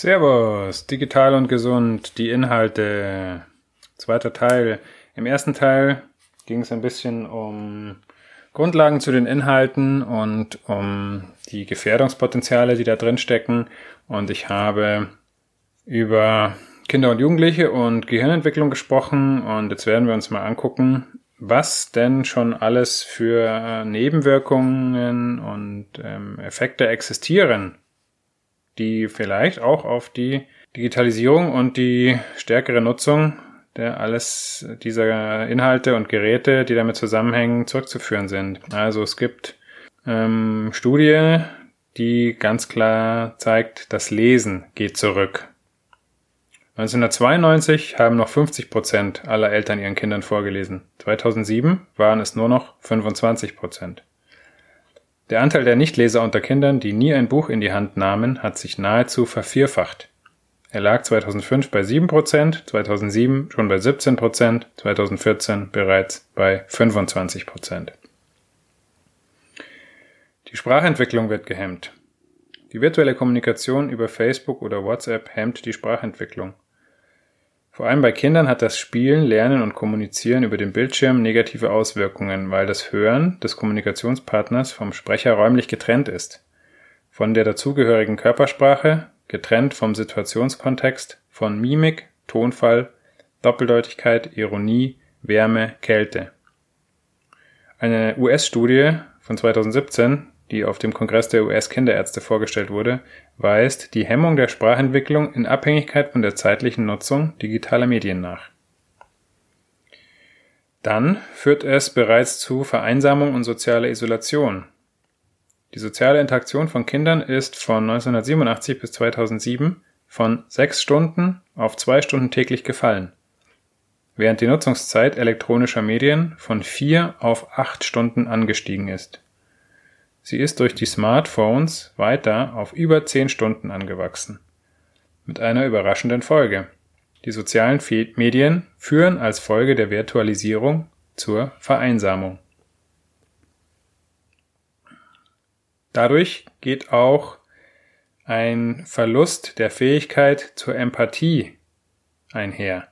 Servus, digital und gesund, die Inhalte. Zweiter Teil. Im ersten Teil ging es ein bisschen um Grundlagen zu den Inhalten und um die Gefährdungspotenziale, die da drin stecken. Und ich habe über Kinder und Jugendliche und Gehirnentwicklung gesprochen. Und jetzt werden wir uns mal angucken, was denn schon alles für Nebenwirkungen und ähm, Effekte existieren die vielleicht auch auf die Digitalisierung und die stärkere Nutzung der alles dieser Inhalte und Geräte, die damit zusammenhängen, zurückzuführen sind. Also es gibt ähm, Studie, die ganz klar zeigt, das Lesen geht zurück. 1992 haben noch 50 Prozent aller Eltern ihren Kindern vorgelesen. 2007 waren es nur noch 25 Prozent. Der Anteil der Nichtleser unter Kindern, die nie ein Buch in die Hand nahmen, hat sich nahezu vervierfacht. Er lag 2005 bei 7%, 2007 schon bei 17%, 2014 bereits bei 25%. Die Sprachentwicklung wird gehemmt. Die virtuelle Kommunikation über Facebook oder WhatsApp hemmt die Sprachentwicklung. Vor allem bei Kindern hat das Spielen, Lernen und Kommunizieren über den Bildschirm negative Auswirkungen, weil das Hören des Kommunikationspartners vom Sprecher räumlich getrennt ist. Von der dazugehörigen Körpersprache, getrennt vom Situationskontext, von Mimik, Tonfall, Doppeldeutigkeit, Ironie, Wärme, Kälte. Eine US-Studie von 2017 die auf dem Kongress der US-Kinderärzte vorgestellt wurde, weist die Hemmung der Sprachentwicklung in Abhängigkeit von der zeitlichen Nutzung digitaler Medien nach. Dann führt es bereits zu Vereinsamung und sozialer Isolation. Die soziale Interaktion von Kindern ist von 1987 bis 2007 von sechs Stunden auf zwei Stunden täglich gefallen, während die Nutzungszeit elektronischer Medien von vier auf acht Stunden angestiegen ist. Sie ist durch die Smartphones weiter auf über zehn Stunden angewachsen. Mit einer überraschenden Folge. Die sozialen Medien führen als Folge der Virtualisierung zur Vereinsamung. Dadurch geht auch ein Verlust der Fähigkeit zur Empathie einher.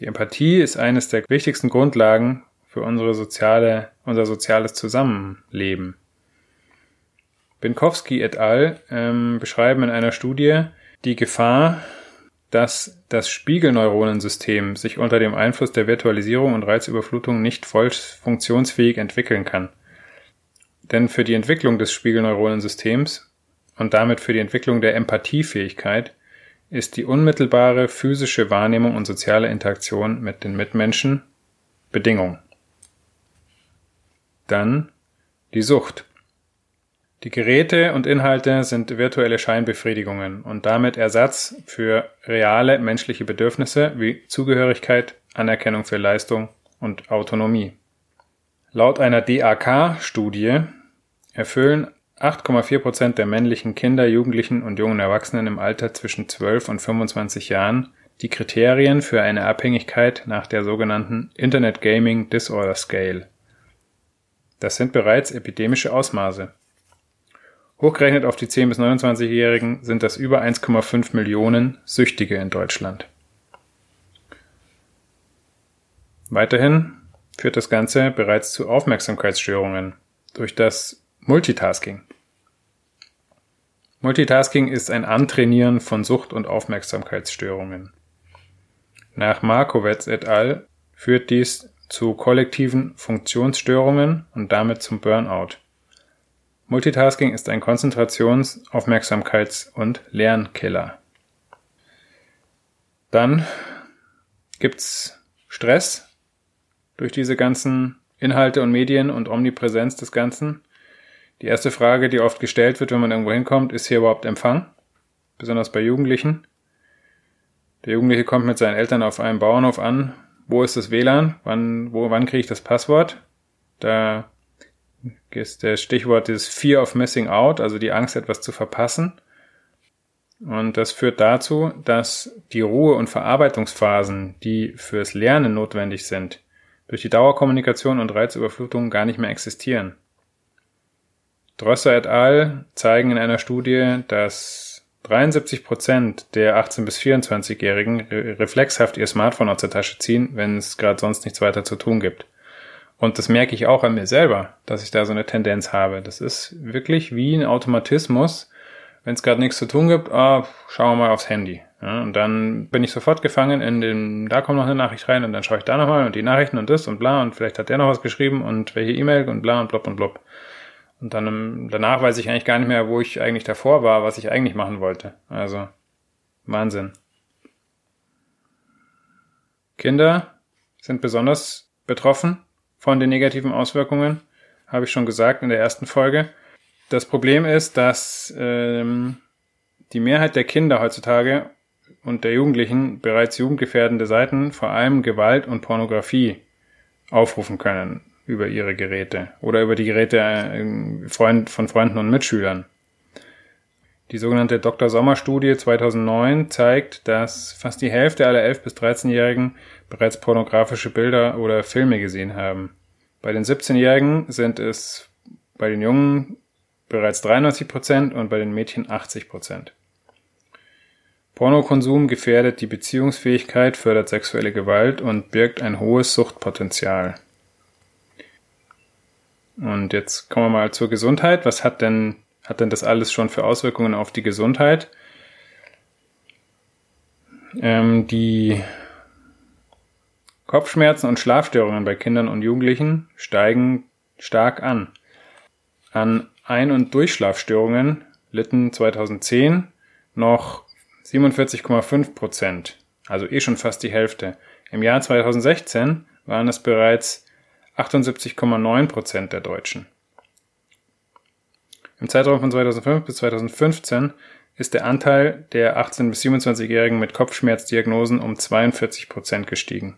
Die Empathie ist eines der wichtigsten Grundlagen für unsere soziale, unser soziales Zusammenleben. Binkowski et al. Ähm, beschreiben in einer Studie die Gefahr, dass das Spiegelneuronensystem sich unter dem Einfluss der Virtualisierung und Reizüberflutung nicht voll funktionsfähig entwickeln kann. Denn für die Entwicklung des Spiegelneuronensystems und damit für die Entwicklung der Empathiefähigkeit ist die unmittelbare physische Wahrnehmung und soziale Interaktion mit den Mitmenschen Bedingung. Dann die Sucht. Die Geräte und Inhalte sind virtuelle Scheinbefriedigungen und damit Ersatz für reale menschliche Bedürfnisse wie Zugehörigkeit, Anerkennung für Leistung und Autonomie. Laut einer DAK-Studie erfüllen 8,4 Prozent der männlichen Kinder, Jugendlichen und jungen Erwachsenen im Alter zwischen 12 und 25 Jahren die Kriterien für eine Abhängigkeit nach der sogenannten Internet Gaming Disorder Scale. Das sind bereits epidemische Ausmaße. Hochgerechnet auf die 10- bis 29-Jährigen sind das über 1,5 Millionen Süchtige in Deutschland. Weiterhin führt das Ganze bereits zu Aufmerksamkeitsstörungen durch das Multitasking. Multitasking ist ein Antrainieren von Sucht- und Aufmerksamkeitsstörungen. Nach Markowitz et al. führt dies zu kollektiven Funktionsstörungen und damit zum Burnout. Multitasking ist ein Konzentrations-, Aufmerksamkeits- und Lernkiller. Dann gibt's Stress durch diese ganzen Inhalte und Medien und Omnipräsenz des Ganzen. Die erste Frage, die oft gestellt wird, wenn man irgendwo hinkommt, ist hier überhaupt Empfang? Besonders bei Jugendlichen. Der Jugendliche kommt mit seinen Eltern auf einem Bauernhof an. Wo ist das WLAN? Wann, wo, wann kriege ich das Passwort? Da ist der Stichwort ist Fear of Missing Out, also die Angst, etwas zu verpassen. Und das führt dazu, dass die Ruhe- und Verarbeitungsphasen, die fürs Lernen notwendig sind, durch die Dauerkommunikation und Reizüberflutung gar nicht mehr existieren. Drosser et al. zeigen in einer Studie, dass 73 Prozent der 18- bis 24-Jährigen reflexhaft ihr Smartphone aus der Tasche ziehen, wenn es gerade sonst nichts weiter zu tun gibt. Und das merke ich auch an mir selber, dass ich da so eine Tendenz habe. Das ist wirklich wie ein Automatismus. Wenn es gerade nichts zu tun gibt, ah, schauen wir mal aufs Handy. Ja, und dann bin ich sofort gefangen in dem, da kommt noch eine Nachricht rein und dann schaue ich da nochmal und die Nachrichten und das und bla und vielleicht hat der noch was geschrieben und welche E-Mail und bla und blub und blub. Und dann ähm, danach weiß ich eigentlich gar nicht mehr, wo ich eigentlich davor war, was ich eigentlich machen wollte. Also Wahnsinn. Kinder sind besonders betroffen von den negativen Auswirkungen, habe ich schon gesagt in der ersten Folge. Das Problem ist, dass ähm, die Mehrheit der Kinder heutzutage und der Jugendlichen bereits jugendgefährdende Seiten, vor allem Gewalt und Pornografie, aufrufen können über ihre Geräte oder über die Geräte äh, von Freunden und Mitschülern. Die sogenannte Dr. Sommer Studie 2009 zeigt, dass fast die Hälfte aller 11- bis 13-Jährigen bereits pornografische Bilder oder Filme gesehen haben. Bei den 17-Jährigen sind es bei den Jungen bereits 93 Prozent und bei den Mädchen 80 Prozent. Pornokonsum gefährdet die Beziehungsfähigkeit, fördert sexuelle Gewalt und birgt ein hohes Suchtpotenzial. Und jetzt kommen wir mal zur Gesundheit. Was hat denn hat denn das alles schon für Auswirkungen auf die Gesundheit? Ähm, die Kopfschmerzen und Schlafstörungen bei Kindern und Jugendlichen steigen stark an. An Ein- und Durchschlafstörungen litten 2010 noch 47,5 Prozent, also eh schon fast die Hälfte. Im Jahr 2016 waren es bereits 78,9 Prozent der Deutschen. Im Zeitraum von 2005 bis 2015 ist der Anteil der 18- bis 27-Jährigen mit Kopfschmerzdiagnosen um 42 Prozent gestiegen.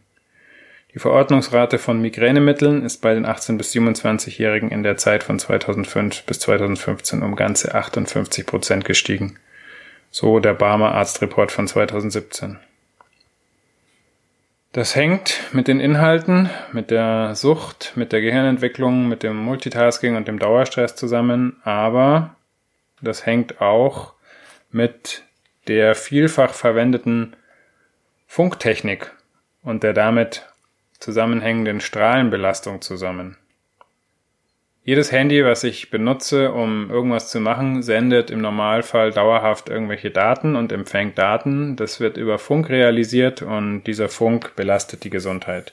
Die Verordnungsrate von Migränemitteln ist bei den 18- bis 27-Jährigen in der Zeit von 2005 bis 2015 um ganze 58 Prozent gestiegen. So der Barmer Arztreport von 2017. Das hängt mit den Inhalten, mit der Sucht, mit der Gehirnentwicklung, mit dem Multitasking und dem Dauerstress zusammen, aber das hängt auch mit der vielfach verwendeten Funktechnik und der damit zusammenhängenden Strahlenbelastung zusammen. Jedes Handy, was ich benutze, um irgendwas zu machen, sendet im Normalfall dauerhaft irgendwelche Daten und empfängt Daten. Das wird über Funk realisiert und dieser Funk belastet die Gesundheit.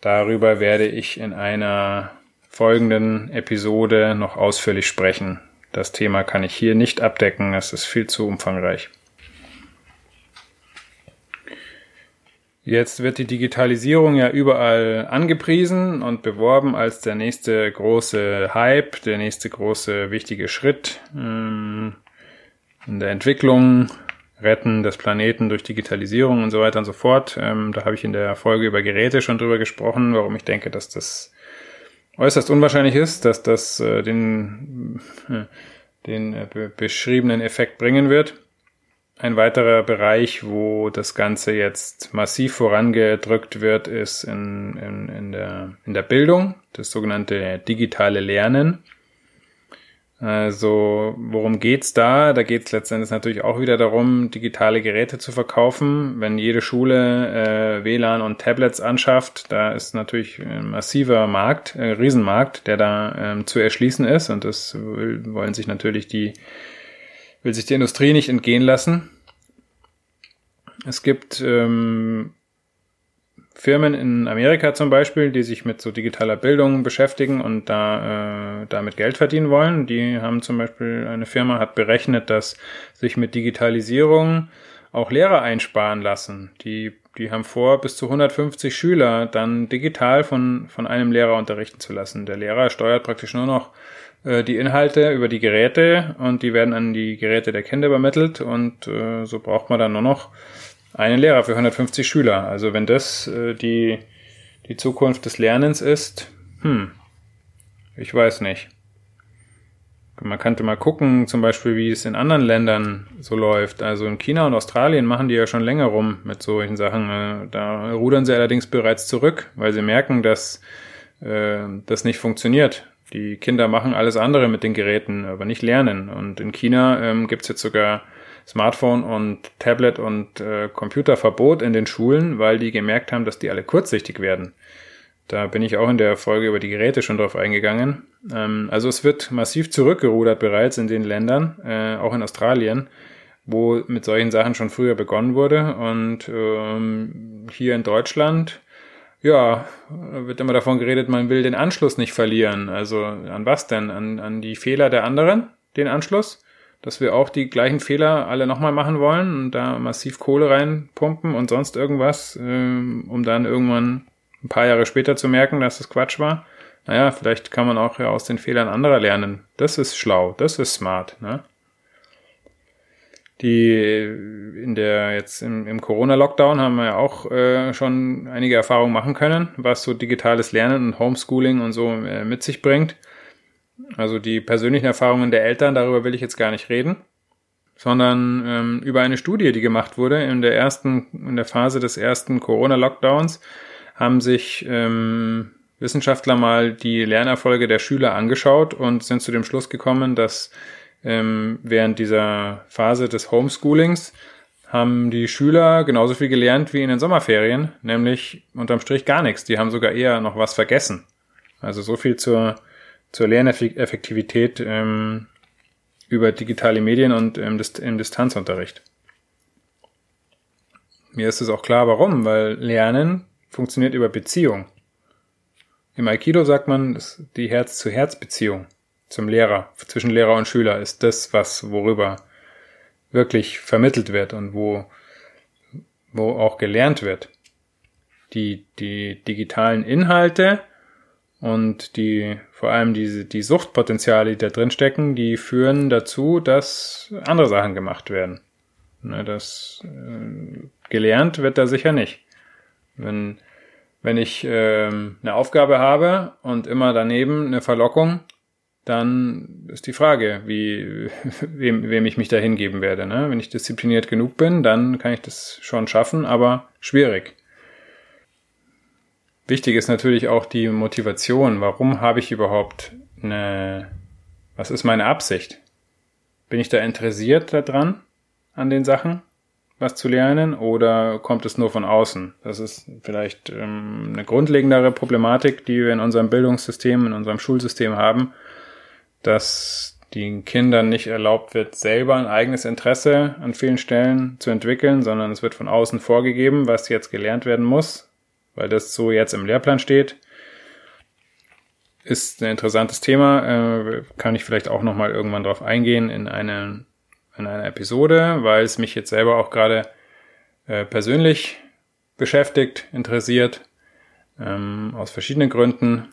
Darüber werde ich in einer folgenden Episode noch ausführlich sprechen. Das Thema kann ich hier nicht abdecken, es ist viel zu umfangreich. Jetzt wird die Digitalisierung ja überall angepriesen und beworben als der nächste große Hype, der nächste große wichtige Schritt ähm, in der Entwicklung, Retten des Planeten durch Digitalisierung und so weiter und so fort. Ähm, da habe ich in der Folge über Geräte schon drüber gesprochen, warum ich denke, dass das äußerst unwahrscheinlich ist, dass das äh, den, äh, den äh, beschriebenen Effekt bringen wird. Ein weiterer Bereich, wo das Ganze jetzt massiv vorangedrückt wird, ist in, in, in, der, in der Bildung, das sogenannte digitale Lernen. Also worum geht's da? Da geht's letztendlich natürlich auch wieder darum, digitale Geräte zu verkaufen. Wenn jede Schule äh, WLAN und Tablets anschafft, da ist natürlich ein massiver Markt, ein Riesenmarkt, der da ähm, zu erschließen ist. Und das wollen sich natürlich die will sich die Industrie nicht entgehen lassen. Es gibt ähm, Firmen in Amerika zum Beispiel, die sich mit so digitaler Bildung beschäftigen und da äh, damit Geld verdienen wollen. Die haben zum Beispiel, eine Firma hat berechnet, dass sich mit Digitalisierung auch Lehrer einsparen lassen. Die, die haben vor, bis zu 150 Schüler dann digital von, von einem Lehrer unterrichten zu lassen. Der Lehrer steuert praktisch nur noch äh, die Inhalte über die Geräte und die werden an die Geräte der Kinder übermittelt und äh, so braucht man dann nur noch einen Lehrer für 150 Schüler. Also wenn das äh, die, die Zukunft des Lernens ist, hm, ich weiß nicht. Man könnte mal gucken, zum Beispiel, wie es in anderen Ländern so läuft. Also in China und Australien machen die ja schon länger rum mit solchen Sachen. Äh, da rudern sie allerdings bereits zurück, weil sie merken, dass äh, das nicht funktioniert. Die Kinder machen alles andere mit den Geräten, aber nicht lernen. Und in China ähm, gibt es jetzt sogar Smartphone und Tablet und äh, Computerverbot in den Schulen, weil die gemerkt haben, dass die alle kurzsichtig werden. Da bin ich auch in der Folge über die Geräte schon drauf eingegangen. Ähm, also es wird massiv zurückgerudert bereits in den Ländern, äh, auch in Australien, wo mit solchen Sachen schon früher begonnen wurde. Und ähm, hier in Deutschland, ja, wird immer davon geredet, man will den Anschluss nicht verlieren. Also an was denn? An, an die Fehler der anderen, den Anschluss? Dass wir auch die gleichen Fehler alle nochmal machen wollen und da massiv Kohle reinpumpen und sonst irgendwas, äh, um dann irgendwann ein paar Jahre später zu merken, dass es Quatsch war. Naja, vielleicht kann man auch ja aus den Fehlern anderer lernen. Das ist schlau, das ist smart, ne? Die in der jetzt im, im Corona-Lockdown haben wir ja auch äh, schon einige Erfahrungen machen können, was so digitales Lernen und Homeschooling und so äh, mit sich bringt. Also die persönlichen Erfahrungen der Eltern, darüber will ich jetzt gar nicht reden, sondern ähm, über eine Studie, die gemacht wurde in der ersten, in der Phase des ersten Corona-Lockdowns haben sich ähm, Wissenschaftler mal die Lernerfolge der Schüler angeschaut und sind zu dem Schluss gekommen, dass ähm, während dieser Phase des Homeschoolings haben die Schüler genauso viel gelernt wie in den Sommerferien, nämlich unterm Strich gar nichts. Die haben sogar eher noch was vergessen. Also so viel zur, zur Lerneffektivität ähm, über digitale Medien und im, im Distanzunterricht. Mir ist es auch klar, warum, weil Lernen funktioniert über Beziehung. Im Aikido sagt man, die Herz-zu-Herz-Beziehung zum Lehrer, zwischen Lehrer und Schüler ist das, was, worüber wirklich vermittelt wird und wo, wo auch gelernt wird. Die, die digitalen Inhalte und die, vor allem diese, die Suchtpotenziale, die da drin stecken, die führen dazu, dass andere Sachen gemacht werden. Ne, das äh, gelernt wird da sicher nicht. Wenn, wenn ich ähm, eine Aufgabe habe und immer daneben eine Verlockung, dann ist die Frage, wie, wem, wem ich mich da hingeben werde. Ne? Wenn ich diszipliniert genug bin, dann kann ich das schon schaffen, aber schwierig. Wichtig ist natürlich auch die Motivation. Warum habe ich überhaupt eine, was ist meine Absicht? Bin ich da interessiert daran, an den Sachen? was zu lernen oder kommt es nur von außen? Das ist vielleicht ähm, eine grundlegendere Problematik, die wir in unserem Bildungssystem, in unserem Schulsystem haben, dass den Kindern nicht erlaubt wird, selber ein eigenes Interesse an vielen Stellen zu entwickeln, sondern es wird von außen vorgegeben, was jetzt gelernt werden muss, weil das so jetzt im Lehrplan steht. Ist ein interessantes Thema, äh, kann ich vielleicht auch nochmal irgendwann drauf eingehen in eine in einer Episode, weil es mich jetzt selber auch gerade äh, persönlich beschäftigt, interessiert, ähm, aus verschiedenen Gründen.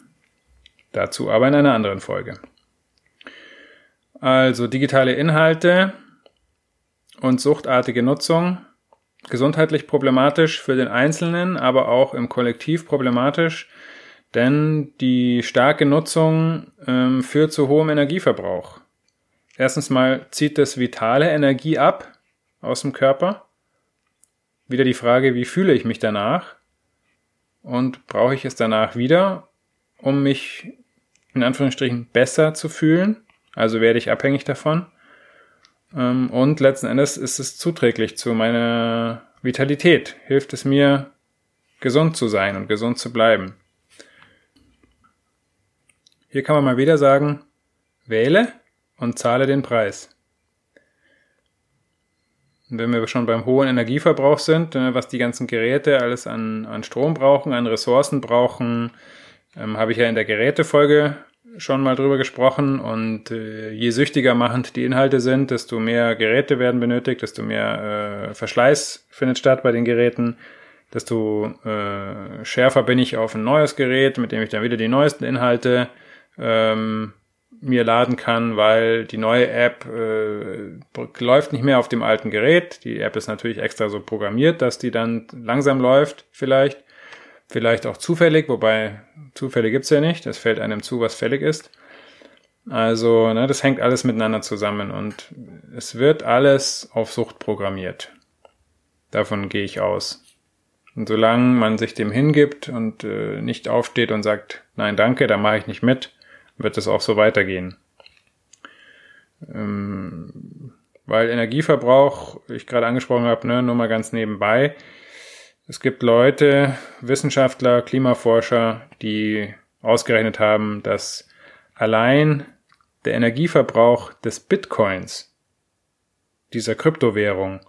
Dazu aber in einer anderen Folge. Also digitale Inhalte und suchtartige Nutzung. Gesundheitlich problematisch für den Einzelnen, aber auch im Kollektiv problematisch, denn die starke Nutzung ähm, führt zu hohem Energieverbrauch. Erstens mal zieht das vitale Energie ab aus dem Körper. Wieder die Frage, wie fühle ich mich danach? Und brauche ich es danach wieder, um mich in Anführungsstrichen besser zu fühlen? Also werde ich abhängig davon. Ähm, und letzten Endes ist es zuträglich zu meiner Vitalität. Hilft es mir, gesund zu sein und gesund zu bleiben. Hier kann man mal wieder sagen, wähle und zahle den Preis. Wenn wir schon beim hohen Energieverbrauch sind, äh, was die ganzen Geräte alles an, an Strom brauchen, an Ressourcen brauchen, ähm, habe ich ja in der Gerätefolge schon mal drüber gesprochen. Und äh, je süchtiger machend die Inhalte sind, desto mehr Geräte werden benötigt, desto mehr äh, Verschleiß findet statt bei den Geräten, desto äh, schärfer bin ich auf ein neues Gerät, mit dem ich dann wieder die neuesten Inhalte ähm, mir laden kann, weil die neue App äh, läuft nicht mehr auf dem alten Gerät. Die App ist natürlich extra so programmiert, dass die dann langsam läuft, vielleicht. Vielleicht auch zufällig, wobei Zufälle gibt's ja nicht. Es fällt einem zu, was fällig ist. Also, ne, das hängt alles miteinander zusammen und es wird alles auf Sucht programmiert. Davon gehe ich aus. Und solange man sich dem hingibt und äh, nicht aufsteht und sagt, nein, danke, da mache ich nicht mit, wird es auch so weitergehen. Ähm, weil Energieverbrauch, ich gerade angesprochen habe, ne, nur mal ganz nebenbei. Es gibt Leute, Wissenschaftler, Klimaforscher, die ausgerechnet haben, dass allein der Energieverbrauch des Bitcoins, dieser Kryptowährung,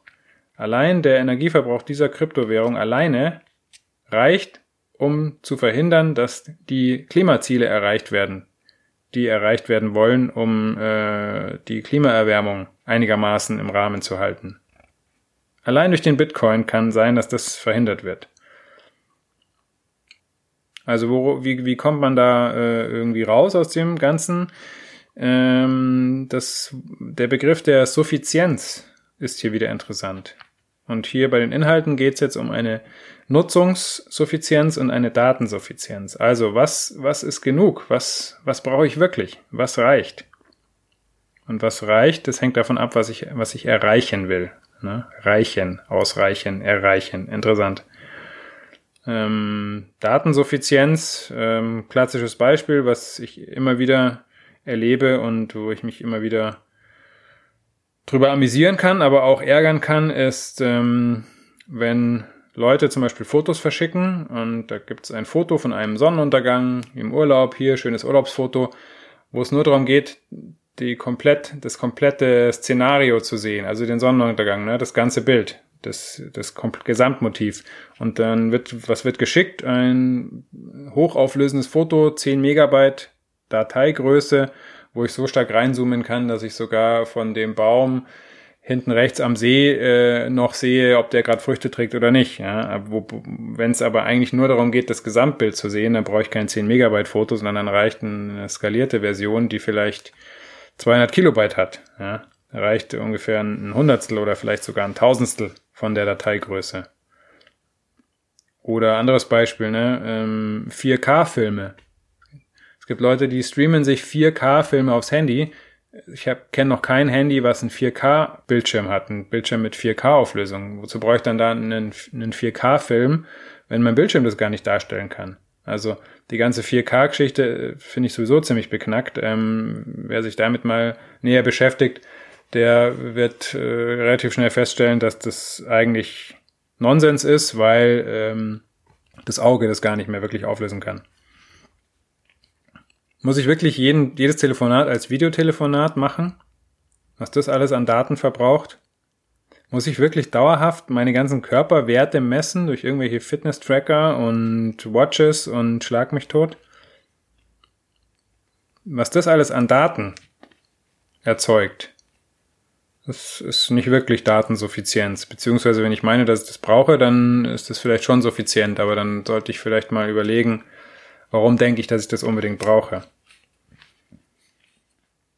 allein der Energieverbrauch dieser Kryptowährung alleine reicht, um zu verhindern, dass die Klimaziele erreicht werden, die erreicht werden wollen, um äh, die Klimaerwärmung einigermaßen im Rahmen zu halten. Allein durch den Bitcoin kann sein, dass das verhindert wird. Also wo, wie, wie kommt man da äh, irgendwie raus aus dem Ganzen? Ähm, das, der Begriff der Suffizienz ist hier wieder interessant. Und hier bei den Inhalten geht es jetzt um eine Nutzungssuffizienz und eine Datensuffizienz. Also was, was ist genug? Was, was brauche ich wirklich? Was reicht? Und was reicht, das hängt davon ab, was ich, was ich erreichen will. Ne? Reichen, ausreichen, erreichen. Interessant. Ähm, Datensuffizienz, ähm, klassisches Beispiel, was ich immer wieder erlebe und wo ich mich immer wieder drüber amüsieren kann, aber auch ärgern kann, ist, ähm, wenn Leute zum Beispiel Fotos verschicken und da gibt es ein Foto von einem Sonnenuntergang im Urlaub, hier schönes Urlaubsfoto, wo es nur darum geht, die komplett, das komplette Szenario zu sehen, also den Sonnenuntergang, ne, das ganze Bild, das, das Gesamtmotiv. Und dann wird, was wird geschickt? Ein hochauflösendes Foto, 10 Megabyte Dateigröße, wo ich so stark reinzoomen kann, dass ich sogar von dem Baum hinten rechts am See äh, noch sehe, ob der gerade Früchte trägt oder nicht. Ja? Wenn es aber eigentlich nur darum geht, das Gesamtbild zu sehen, dann brauche ich kein 10 Megabyte Foto, sondern dann reicht eine skalierte Version, die vielleicht 200 Kilobyte hat. Ja? Reicht ungefähr ein Hundertstel oder vielleicht sogar ein Tausendstel von der Dateigröße. Oder anderes Beispiel, ne? Ähm, 4K-Filme. Es gibt Leute, die streamen sich 4K-Filme aufs Handy. Ich kenne noch kein Handy, was einen 4K-Bildschirm hat, einen Bildschirm mit 4K-Auflösung. Wozu brauche ich dann da einen, einen 4K-Film, wenn mein Bildschirm das gar nicht darstellen kann? Also die ganze 4K-Geschichte äh, finde ich sowieso ziemlich beknackt. Ähm, wer sich damit mal näher beschäftigt, der wird äh, relativ schnell feststellen, dass das eigentlich Nonsens ist, weil ähm, das Auge das gar nicht mehr wirklich auflösen kann. Muss ich wirklich jeden, jedes Telefonat als Videotelefonat machen? Was das alles an Daten verbraucht? Muss ich wirklich dauerhaft meine ganzen Körperwerte messen durch irgendwelche Fitness-Tracker und Watches und schlag mich tot? Was das alles an Daten erzeugt, das ist nicht wirklich Datensuffizienz. Beziehungsweise, wenn ich meine, dass ich das brauche, dann ist das vielleicht schon suffizient, aber dann sollte ich vielleicht mal überlegen, warum denke ich, dass ich das unbedingt brauche.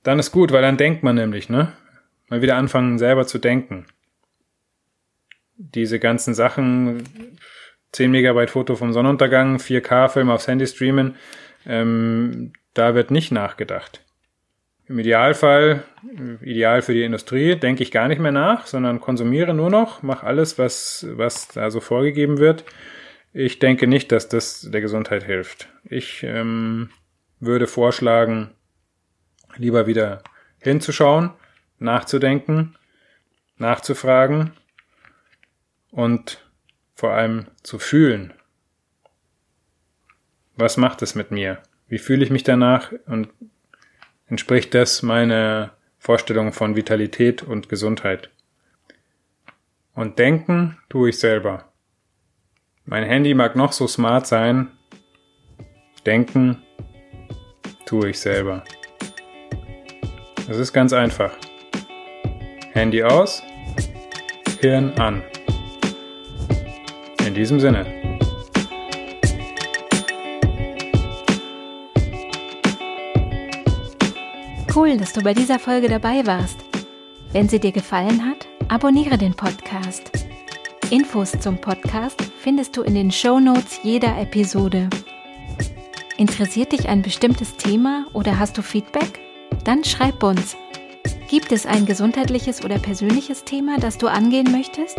Dann ist gut, weil dann denkt man nämlich, ne? Mal wieder anfangen, selber zu denken. Diese ganzen Sachen, 10 Megabyte Foto vom Sonnenuntergang, 4K-Film aufs Handy streamen, ähm, da wird nicht nachgedacht. Im Idealfall, ideal für die Industrie, denke ich gar nicht mehr nach, sondern konsumiere nur noch, mache alles, was, was da so vorgegeben wird. Ich denke nicht, dass das der Gesundheit hilft. Ich ähm, würde vorschlagen, lieber wieder hinzuschauen, nachzudenken, nachzufragen und vor allem zu fühlen. Was macht es mit mir? Wie fühle ich mich danach und entspricht das meiner Vorstellung von Vitalität und Gesundheit? Und denken tue ich selber. Mein Handy mag noch so smart sein. Denken tue ich selber. Es ist ganz einfach. Handy aus, Hirn an. Diesem Sinne. Cool, dass du bei dieser Folge dabei warst. Wenn sie dir gefallen hat, abonniere den Podcast. Infos zum Podcast findest du in den Show Notes jeder Episode. Interessiert dich ein bestimmtes Thema oder hast du Feedback? Dann schreib uns. Gibt es ein gesundheitliches oder persönliches Thema, das du angehen möchtest?